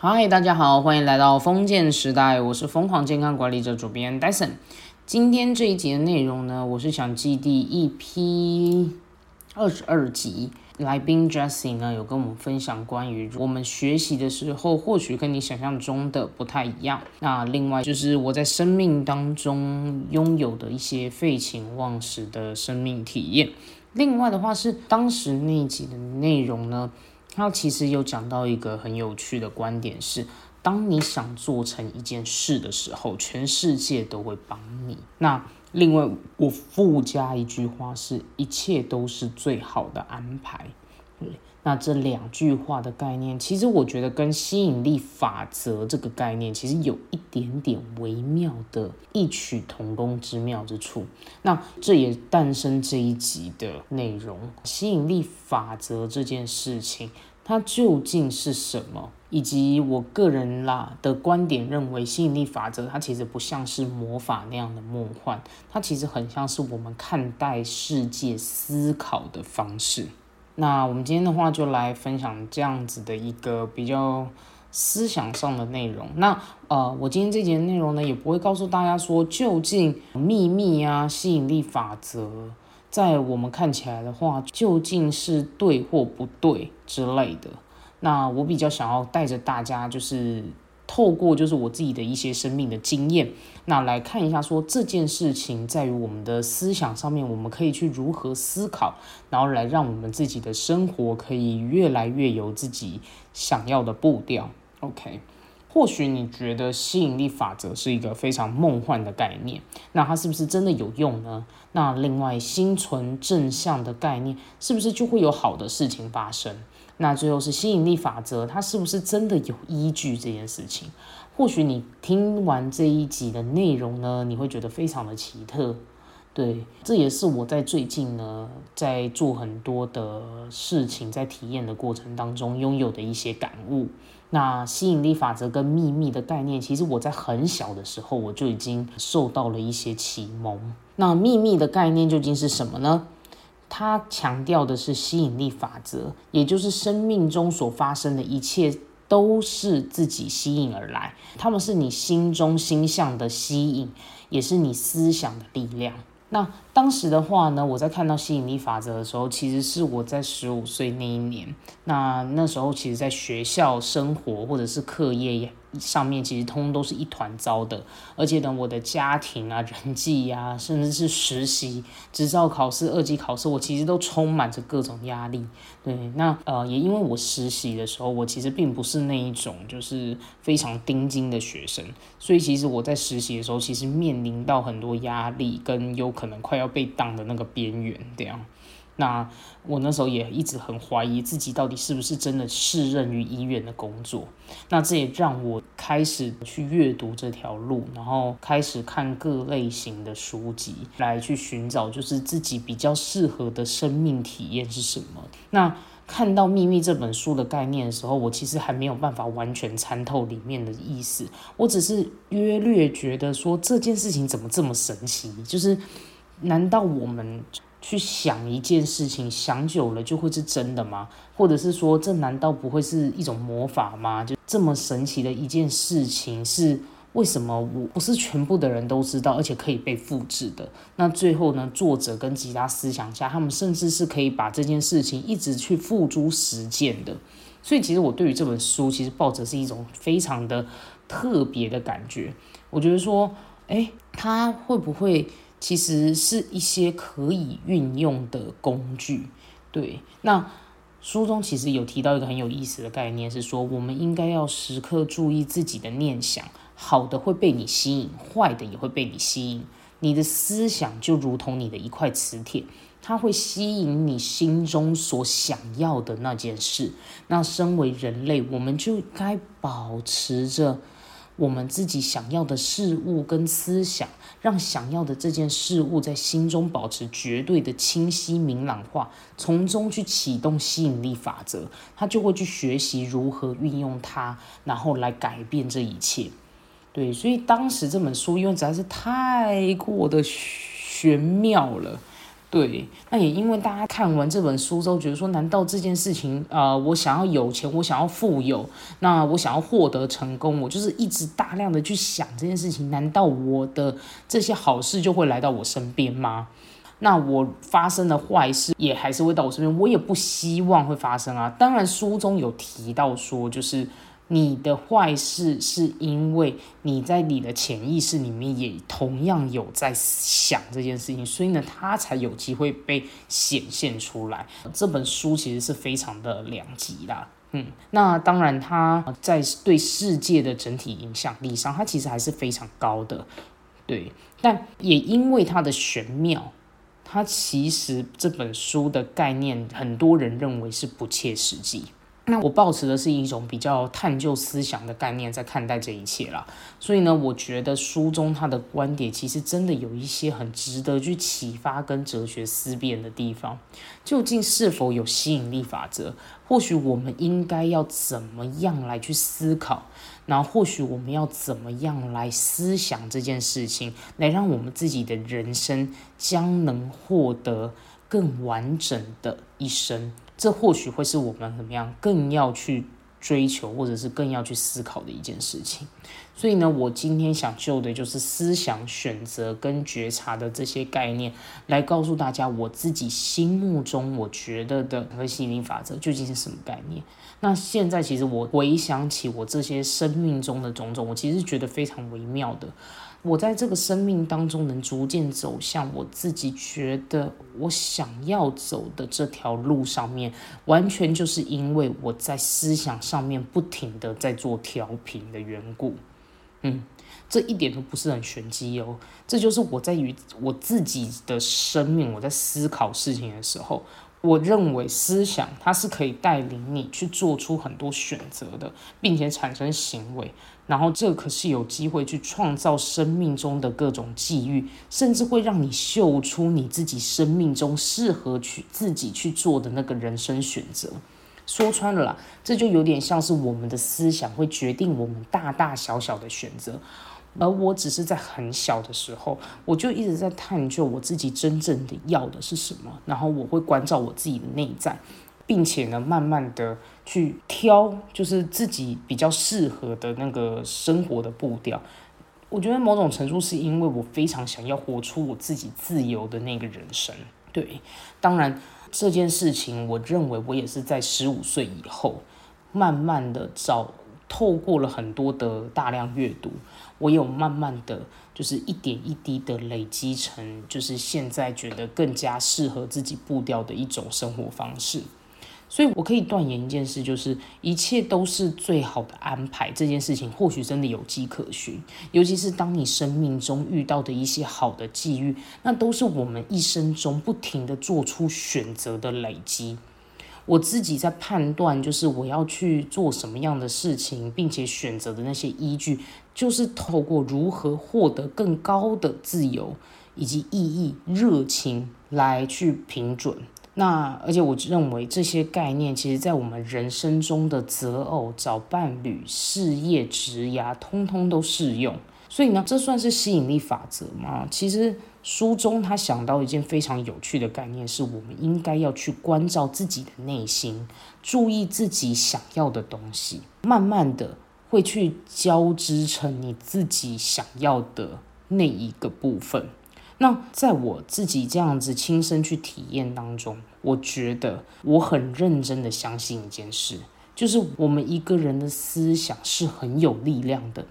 嗨，大家好，欢迎来到封建时代，我是疯狂健康管理者主编 Dyson。今天这一集的内容呢，我是想记第一批二十二集，来宾 Jessie 呢有跟我们分享关于我们学习的时候，或许跟你想象中的不太一样。那另外就是我在生命当中拥有的一些废寝忘食的生命体验。另外的话是当时那一集的内容呢。他其实有讲到一个很有趣的观点，是当你想做成一件事的时候，全世界都会帮你。那另外我附加一句话，是一切都是最好的安排。那这两句话的概念，其实我觉得跟吸引力法则这个概念，其实有一点点微妙的异曲同工之妙之处。那这也诞生这一集的内容：吸引力法则这件事情，它究竟是什么？以及我个人啦的观点认为，吸引力法则它其实不像是魔法那样的梦幻，它其实很像是我们看待世界、思考的方式。那我们今天的话就来分享这样子的一个比较思想上的内容。那呃，我今天这节内容呢，也不会告诉大家说究竟秘密啊、吸引力法则，在我们看起来的话，究竟是对或不对之类的。那我比较想要带着大家就是。透过就是我自己的一些生命的经验，那来看一下说这件事情在于我们的思想上面，我们可以去如何思考，然后来让我们自己的生活可以越来越有自己想要的步调。OK，或许你觉得吸引力法则是一个非常梦幻的概念，那它是不是真的有用呢？那另外心存正向的概念，是不是就会有好的事情发生？那最后是吸引力法则，它是不是真的有依据这件事情？或许你听完这一集的内容呢，你会觉得非常的奇特。对，这也是我在最近呢，在做很多的事情，在体验的过程当中拥有的一些感悟。那吸引力法则跟秘密的概念，其实我在很小的时候我就已经受到了一些启蒙。那秘密的概念究竟是什么呢？它强调的是吸引力法则，也就是生命中所发生的一切都是自己吸引而来，他们是你心中心向的吸引，也是你思想的力量。那当时的话呢，我在看到吸引力法则的时候，其实是我在十五岁那一年。那那时候，其实在学校生活或者是课业上面，其实通通都是一团糟的。而且呢，我的家庭啊、人际呀，甚至是实习、执照考试、二级考试，我其实都充满着各种压力。对，那呃，也因为我实习的时候，我其实并不是那一种就是非常钉钉的学生，所以其实我在实习的时候，其实面临到很多压力，跟有可能快要被当的那个边缘，这样。那我那时候也一直很怀疑自己到底是不是真的适任于医院的工作。那这也让我开始去阅读这条路，然后开始看各类型的书籍，来去寻找就是自己比较适合的生命体验是什么。那看到《秘密》这本书的概念的时候，我其实还没有办法完全参透里面的意思，我只是约略觉得说这件事情怎么这么神奇，就是难道我们？去想一件事情，想久了就会是真的吗？或者是说，这难道不会是一种魔法吗？就这么神奇的一件事情，是为什么我不是全部的人都知道，而且可以被复制的？那最后呢，作者跟其他思想家，他们甚至是可以把这件事情一直去付诸实践的。所以，其实我对于这本书，其实抱着是一种非常的特别的感觉。我觉得说，哎，他会不会？其实是一些可以运用的工具，对。那书中其实有提到一个很有意思的概念，是说我们应该要时刻注意自己的念想，好的会被你吸引，坏的也会被你吸引。你的思想就如同你的一块磁铁，它会吸引你心中所想要的那件事。那身为人类，我们就该保持着。我们自己想要的事物跟思想，让想要的这件事物在心中保持绝对的清晰明朗化，从中去启动吸引力法则，他就会去学习如何运用它，然后来改变这一切。对，所以当时这本书因为实在是太过的玄妙了，对，那也因为大家看完这本书之后，觉得说，难道这件事情，呃，我想要有钱，我想要富有，那我想要获得成功，我就是一直大量的去想这件事情，难道我的这些好事就会来到我身边吗？那我发生的坏事也还是会到我身边，我也不希望会发生啊。当然，书中有提到说，就是。你的坏事是因为你在你的潜意识里面也同样有在想这件事情，所以呢，它才有机会被显现出来。这本书其实是非常的两极啦，嗯，那当然它在对世界的整体影响力上，它其实还是非常高的，对。但也因为它的玄妙，它其实这本书的概念，很多人认为是不切实际。那我抱持的是一种比较探究思想的概念在看待这一切啦，所以呢，我觉得书中他的观点其实真的有一些很值得去启发跟哲学思辨的地方。究竟是否有吸引力法则？或许我们应该要怎么样来去思考？然后或许我们要怎么样来思想这件事情，来让我们自己的人生将能获得更完整的一生。这或许会是我们怎么样更要去追求，或者是更要去思考的一件事情。所以呢，我今天想就的就是思想、选择跟觉察的这些概念，来告诉大家我自己心目中我觉得的和吸引力法则究竟是什么概念。那现在其实我回想起我这些生命中的种种，我其实觉得非常微妙的。我在这个生命当中能逐渐走向我自己觉得我想要走的这条路上面，完全就是因为我在思想上面不停的在做调频的缘故。嗯，这一点都不是很玄机哦，这就是我在于我自己的生命，我在思考事情的时候。我认为思想它是可以带领你去做出很多选择的，并且产生行为，然后这可是有机会去创造生命中的各种际遇，甚至会让你秀出你自己生命中适合去自己去做的那个人生选择。说穿了啦，这就有点像是我们的思想会决定我们大大小小的选择。而我只是在很小的时候，我就一直在探究我自己真正的要的是什么，然后我会关照我自己的内在，并且呢，慢慢的去挑，就是自己比较适合的那个生活的步调。我觉得某种程度是因为我非常想要活出我自己自由的那个人生。对，当然这件事情，我认为我也是在十五岁以后，慢慢的找。透过了很多的大量阅读，我有慢慢的就是一点一滴的累积成，就是现在觉得更加适合自己步调的一种生活方式。所以我可以断言一件事，就是一切都是最好的安排。这件事情或许真的有迹可循，尤其是当你生命中遇到的一些好的际遇，那都是我们一生中不停的做出选择的累积。我自己在判断，就是我要去做什么样的事情，并且选择的那些依据，就是透过如何获得更高的自由以及意义、热情来去评准。那而且我认为这些概念，其实在我们人生中的择偶、找伴侣、事业、职涯，通通都适用。所以呢，这算是吸引力法则吗？其实。书中他想到一件非常有趣的概念，是我们应该要去关照自己的内心，注意自己想要的东西，慢慢的会去交织成你自己想要的那一个部分。那在我自己这样子亲身去体验当中，我觉得我很认真的相信一件事，就是我们一个人的思想是很有力量的。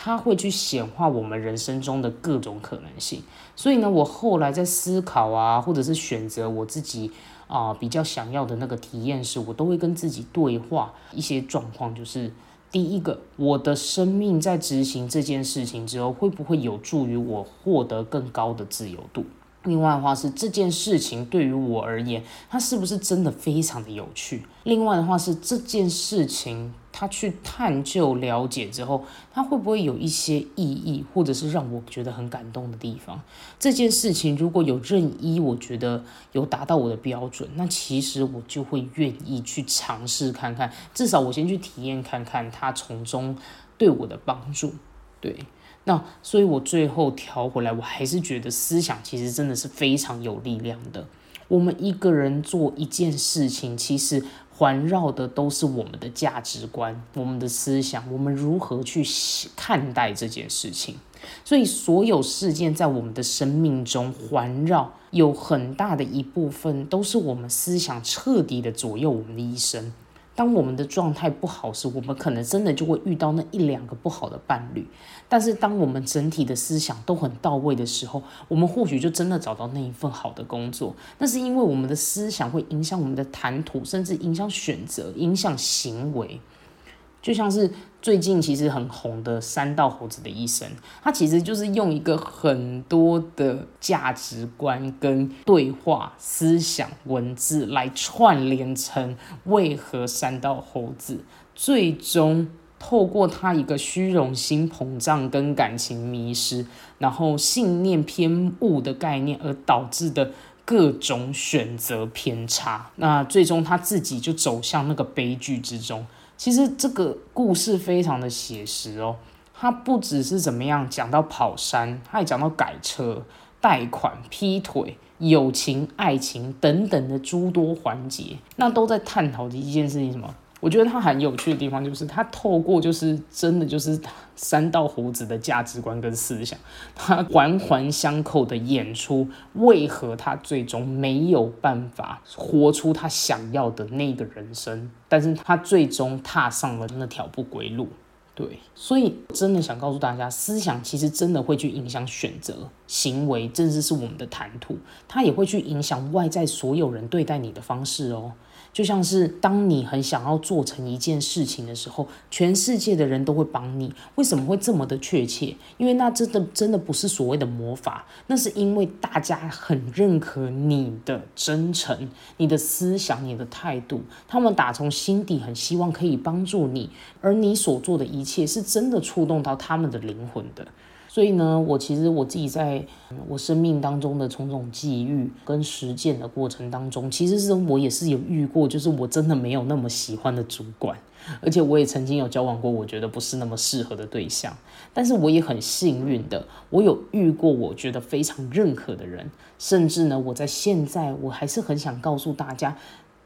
他会去显化我们人生中的各种可能性，所以呢，我后来在思考啊，或者是选择我自己啊比较想要的那个体验时，我都会跟自己对话一些状况，就是第一个，我的生命在执行这件事情之后，会不会有助于我获得更高的自由度？另外的话是这件事情对于我而言，它是不是真的非常的有趣？另外的话是这件事情，他去探究了解之后，他会不会有一些意义，或者是让我觉得很感动的地方？这件事情如果有任意，我觉得有达到我的标准，那其实我就会愿意去尝试看看，至少我先去体验看看他从中对我的帮助。对。那所以，我最后调回来，我还是觉得思想其实真的是非常有力量的。我们一个人做一件事情，其实环绕的都是我们的价值观、我们的思想，我们如何去看待这件事情。所以，所有事件在我们的生命中环绕，有很大的一部分都是我们思想彻底的左右我们的一生。当我们的状态不好时，我们可能真的就会遇到那一两个不好的伴侣。但是，当我们整体的思想都很到位的时候，我们或许就真的找到那一份好的工作。那是因为我们的思想会影响我们的谈吐，甚至影响选择，影响行为。就像是最近其实很红的《三道猴子的一生》，它其实就是用一个很多的价值观跟对话、思想、文字来串联成为何三道猴子最终透过他一个虚荣心膨胀跟感情迷失，然后信念偏误的概念而导致的各种选择偏差，那最终他自己就走向那个悲剧之中。其实这个故事非常的写实哦，它不只是怎么样讲到跑山，它也讲到改车、贷款、劈腿、友情、爱情等等的诸多环节，那都在探讨的一件事情什么？我觉得它很有趣的地方就是，它透过就是真的就是三道猴子的价值观跟思想，它环环相扣的演出为何他最终没有办法活出他想要的那个人生，但是他最终踏上了那条不归路。对，所以真的想告诉大家，思想其实真的会去影响选择、行为，甚至是我们的谈吐，它也会去影响外在所有人对待你的方式哦。就像是当你很想要做成一件事情的时候，全世界的人都会帮你。为什么会这么的确切？因为那真的真的不是所谓的魔法，那是因为大家很认可你的真诚、你的思想、你的态度，他们打从心底很希望可以帮助你，而你所做的一切是真的触动到他们的灵魂的。所以呢，我其实我自己在我生命当中的种种际遇跟实践的过程当中，其实是我也是有遇过，就是我真的没有那么喜欢的主管，而且我也曾经有交往过我觉得不是那么适合的对象，但是我也很幸运的，我有遇过我觉得非常认可的人，甚至呢，我在现在我还是很想告诉大家，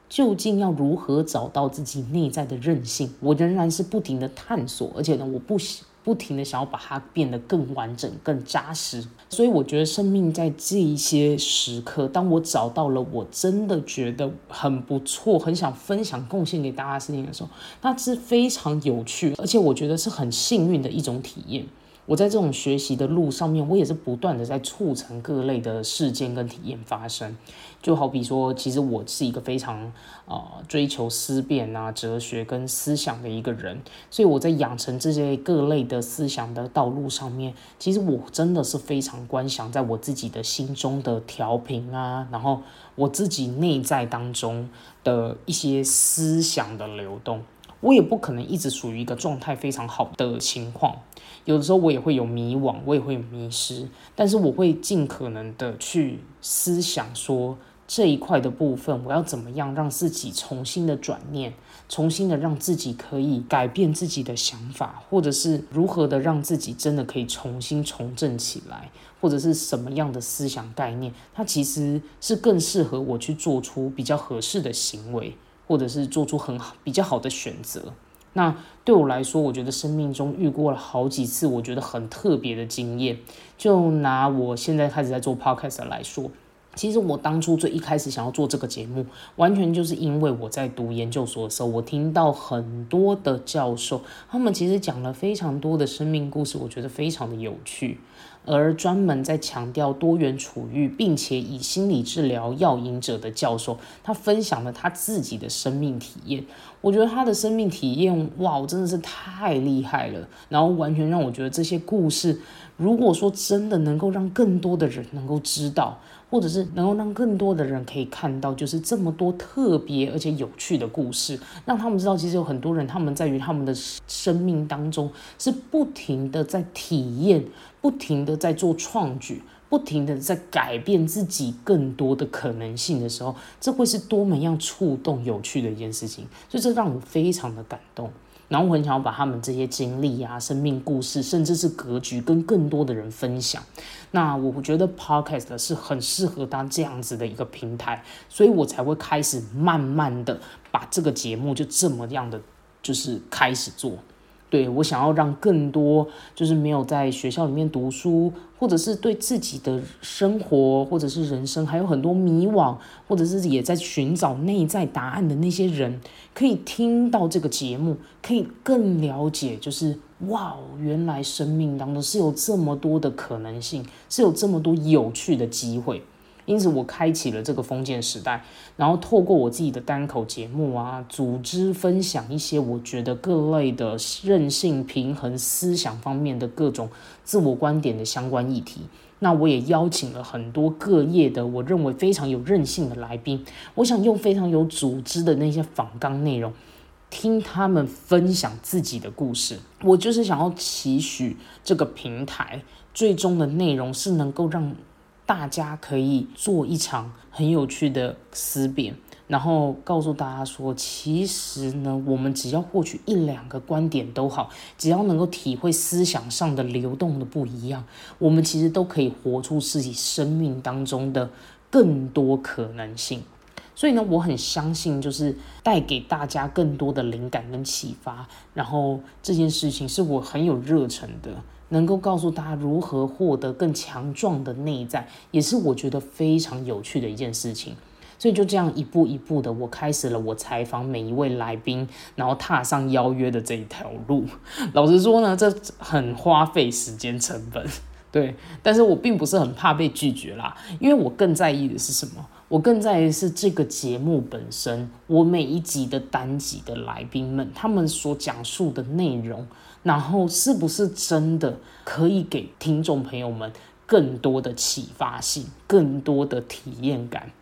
究竟要如何找到自己内在的韧性，我仍然是不停的探索，而且呢，我不喜。不停的想要把它变得更完整、更扎实，所以我觉得生命在这一些时刻，当我找到了我真的觉得很不错、很想分享、贡献给大家的事情的时候，那是非常有趣，而且我觉得是很幸运的一种体验。我在这种学习的路上面，我也是不断的在促成各类的事件跟体验发生。就好比说，其实我是一个非常呃追求思辨啊、哲学跟思想的一个人，所以我在养成这些各类的思想的道路上面，其实我真的是非常观想在我自己的心中的调频啊，然后我自己内在当中的一些思想的流动。我也不可能一直属于一个状态非常好的情况，有的时候我也会有迷惘，我也会迷失，但是我会尽可能的去思想说这一块的部分，我要怎么样让自己重新的转念，重新的让自己可以改变自己的想法，或者是如何的让自己真的可以重新重振起来，或者是什么样的思想概念，它其实是更适合我去做出比较合适的行为。或者是做出很好比较好的选择，那对我来说，我觉得生命中遇过了好几次，我觉得很特别的经验。就拿我现在开始在做 podcast 来说，其实我当初最一开始想要做这个节目，完全就是因为我在读研究所的时候，我听到很多的教授，他们其实讲了非常多的生命故事，我觉得非常的有趣。而专门在强调多元处遇，并且以心理治疗药引者的教授，他分享了他自己的生命体验。我觉得他的生命体验，哇，真的是太厉害了。然后完全让我觉得这些故事，如果说真的能够让更多的人能够知道。或者是能够让更多的人可以看到，就是这么多特别而且有趣的故事，让他们知道，其实有很多人他们在于他们的生命当中是不停的在体验，不停的在做创举，不停的在改变自己更多的可能性的时候，这会是多么样触动有趣的一件事情，所以这让我非常的感动。然后我很想要把他们这些经历啊、生命故事，甚至是格局，跟更多的人分享。那我觉得 Podcast 是很适合当这样子的一个平台，所以我才会开始慢慢的把这个节目就这么样的就是开始做。对我想要让更多就是没有在学校里面读书，或者是对自己的生活或者是人生还有很多迷惘，或者是也在寻找内在答案的那些人，可以听到这个节目，可以更了解，就是哇，原来生命当中是有这么多的可能性，是有这么多有趣的机会。因此，我开启了这个封建时代，然后透过我自己的单口节目啊，组织分享一些我觉得各类的韧性、平衡、思想方面的各种自我观点的相关议题。那我也邀请了很多各业的我认为非常有韧性的来宾，我想用非常有组织的那些访纲内容，听他们分享自己的故事。我就是想要期许这个平台最终的内容是能够让。大家可以做一场很有趣的思辨，然后告诉大家说，其实呢，我们只要获取一两个观点都好，只要能够体会思想上的流动的不一样，我们其实都可以活出自己生命当中的更多可能性。所以呢，我很相信，就是带给大家更多的灵感跟启发，然后这件事情是我很有热忱的。能够告诉大家如何获得更强壮的内在，也是我觉得非常有趣的一件事情。所以就这样一步一步的，我开始了我采访每一位来宾，然后踏上邀约的这一条路。老实说呢，这很花费时间成本，对。但是我并不是很怕被拒绝啦，因为我更在意的是什么？我更在意的是这个节目本身，我每一集的单集的来宾们，他们所讲述的内容。然后是不是真的可以给听众朋友们更多的启发性、更多的体验感？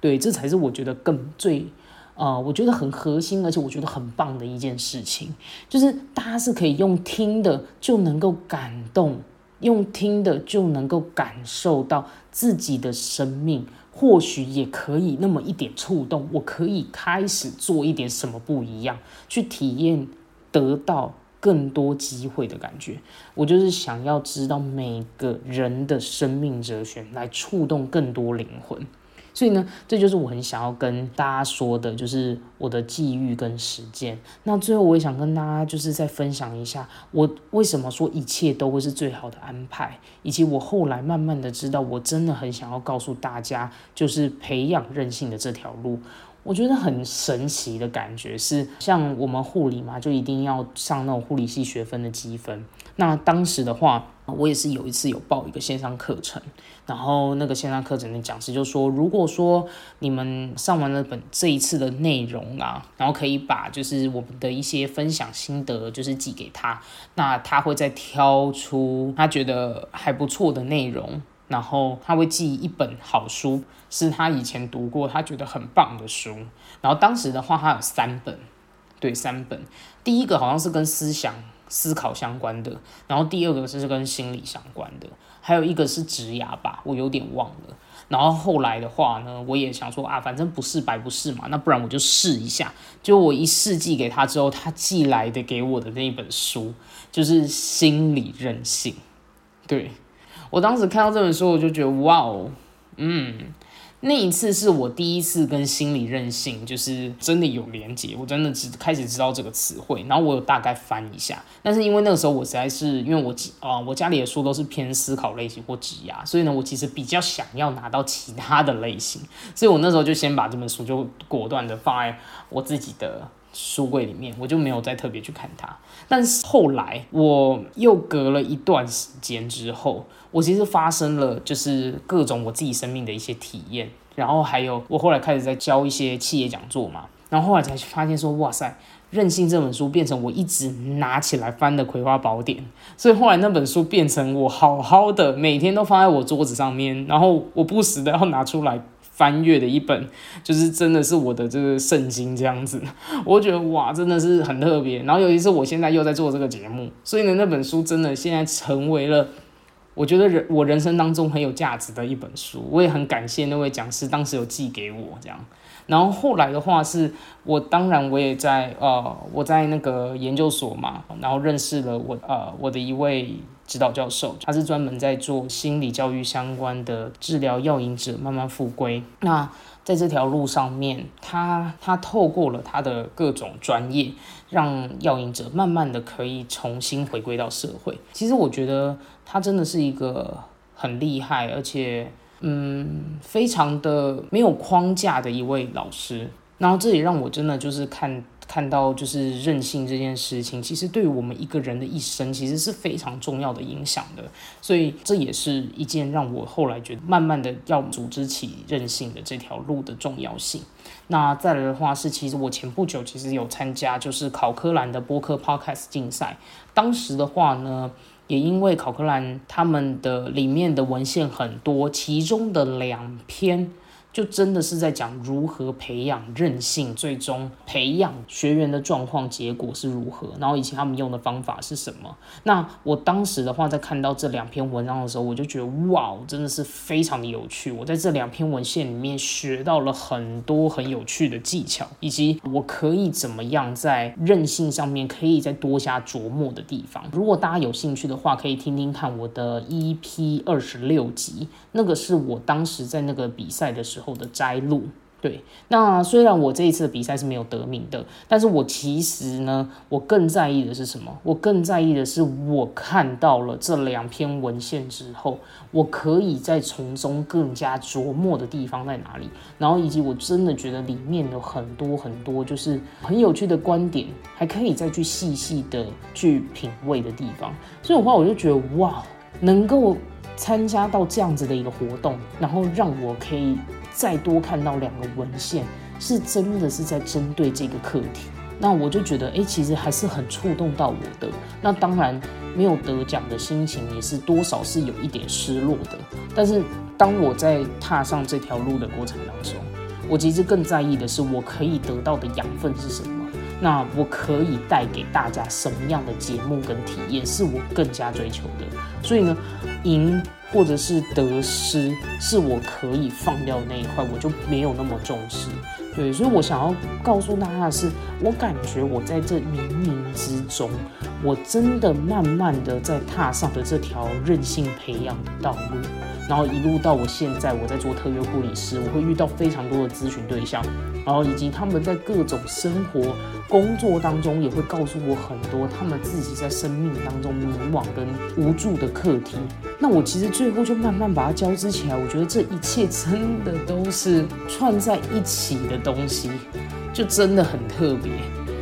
对，这才是我觉得更最，呃，我觉得很核心，而且我觉得很棒的一件事情，就是大家是可以用听的就能够感动，用听的就能够感受到自己的生命，或许也可以那么一点触动，我可以开始做一点什么不一样，去体验得到。更多机会的感觉，我就是想要知道每个人的生命哲学，来触动更多灵魂。所以呢，这就是我很想要跟大家说的，就是我的际遇跟实践。那最后，我也想跟大家就是再分享一下，我为什么说一切都会是最好的安排，以及我后来慢慢的知道，我真的很想要告诉大家，就是培养韧性的这条路。我觉得很神奇的感觉是，像我们护理嘛，就一定要上那种护理系学分的积分。那当时的话，我也是有一次有报一个线上课程，然后那个线上课程的讲师就说，如果说你们上完了本这一次的内容啊，然后可以把就是我们的一些分享心得，就是寄给他，那他会再挑出他觉得还不错的内容。然后他会寄一本好书，是他以前读过，他觉得很棒的书。然后当时的话，他有三本，对，三本。第一个好像是跟思想、思考相关的，然后第二个是跟心理相关的，还有一个是职涯吧，我有点忘了。然后后来的话呢，我也想说啊，反正不试白不试嘛，那不然我就试一下。就我一试寄给他之后，他寄来的给我的那一本书就是心理韧性，对。我当时看到这本书，我就觉得哇哦，嗯，那一次是我第一次跟心理韧性就是真的有连接，我真的只开始知道这个词汇，然后我有大概翻一下，但是因为那个时候我实在是因为我啊，我家里的书都是偏思考类型或指压，所以呢，我其实比较想要拿到其他的类型，所以我那时候就先把这本书就果断的放在我自己的。书柜里面，我就没有再特别去看它。但是后来，我又隔了一段时间之后，我其实发生了就是各种我自己生命的一些体验。然后还有，我后来开始在教一些企业讲座嘛。然后后来才发现说，哇塞，《任性》这本书变成我一直拿起来翻的葵花宝典。所以后来那本书变成我好好的每天都放在我桌子上面，然后我不时的要拿出来。翻阅的一本，就是真的是我的这个圣经这样子，我觉得哇，真的是很特别。然后尤其是我现在又在做这个节目，所以呢，那本书真的现在成为了我觉得人我人生当中很有价值的一本书，我也很感谢那位讲师当时有寄给我这样。然后后来的话是，我当然我也在呃我在那个研究所嘛，然后认识了我呃我的一位指导教授，他是专门在做心理教育相关的治疗药瘾者慢慢复归。那在这条路上面，他他透过了他的各种专业，让药瘾者慢慢的可以重新回归到社会。其实我觉得他真的是一个很厉害，而且。嗯，非常的没有框架的一位老师，然后这也让我真的就是看看到，就是任性这件事情，其实对于我们一个人的一生，其实是非常重要的影响的。所以这也是一件让我后来觉得，慢慢的要组织起任性的这条路的重要性。那再来的话是，其实我前不久其实有参加，就是考科兰的播客 Podcast 竞赛，当时的话呢。也因为考克兰他们的里面的文献很多，其中的两篇。就真的是在讲如何培养韧性，最终培养学员的状况结果是如何，然后以及他们用的方法是什么。那我当时的话，在看到这两篇文章的时候，我就觉得哇，真的是非常的有趣。我在这两篇文献里面学到了很多很有趣的技巧，以及我可以怎么样在韧性上面可以再多加琢磨的地方。如果大家有兴趣的话，可以听听看我的 EP 二十六集，那个是我当时在那个比赛的时候。后的摘录，对，那虽然我这一次的比赛是没有得名的，但是我其实呢，我更在意的是什么？我更在意的是，我看到了这两篇文献之后，我可以在从中更加琢磨的地方在哪里，然后以及我真的觉得里面有很多很多就是很有趣的观点，还可以再去细细的去品味的地方。所以的话，我就觉得哇，能够参加到这样子的一个活动，然后让我可以。再多看到两个文献，是真的是在针对这个课题，那我就觉得，哎，其实还是很触动到我的。那当然，没有得奖的心情也是多少是有一点失落的。但是，当我在踏上这条路的过程当中，我其实更在意的是，我可以得到的养分是什么？那我可以带给大家什么样的节目跟体验，是我更加追求的。所以呢，赢。或者是得失是我可以放掉那一块，我就没有那么重视。对，所以我想要告诉大家的是，我感觉我在这冥冥之中，我真的慢慢的在踏上了这条任性培养的道路。然后一路到我现在，我在做特约护理师，我会遇到非常多的咨询对象，然后以及他们在各种生活、工作当中，也会告诉我很多他们自己在生命当中迷惘跟无助的课题。那我其实最后就慢慢把它交织起来，我觉得这一切真的都是串在一起的东西，就真的很特别。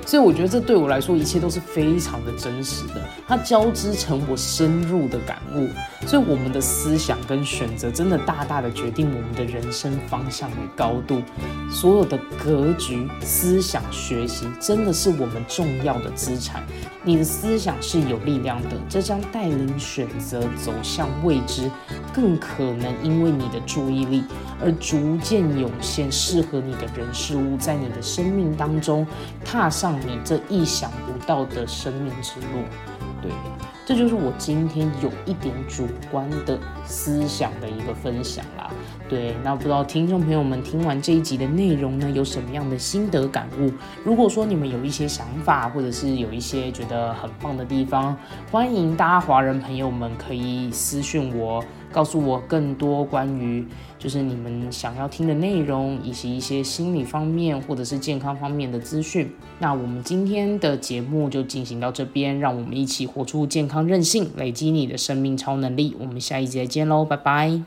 所以我觉得这对我来说，一切都是非常的真实的，它交织成我深入的感悟。所以我们的思想跟选择，真的大大的决定我们的人生方向与高度。所有的格局、思想、学习，真的是我们重要的资产。你的思想是有力量的，这将带领选择走向未知，更可能因为你的注意力而逐渐涌现适合你的人事物，在你的生命当中踏上你这意想不到的生命之路。对。这就是我今天有一点主观的思想的一个分享啦。对，那不知道听众朋友们听完这一集的内容呢，有什么样的心得感悟？如果说你们有一些想法，或者是有一些觉得很棒的地方，欢迎大家华人朋友们可以私讯我。告诉我更多关于就是你们想要听的内容，以及一些心理方面或者是健康方面的资讯。那我们今天的节目就进行到这边，让我们一起活出健康韧性，累积你的生命超能力。我们下一集再见喽，拜拜。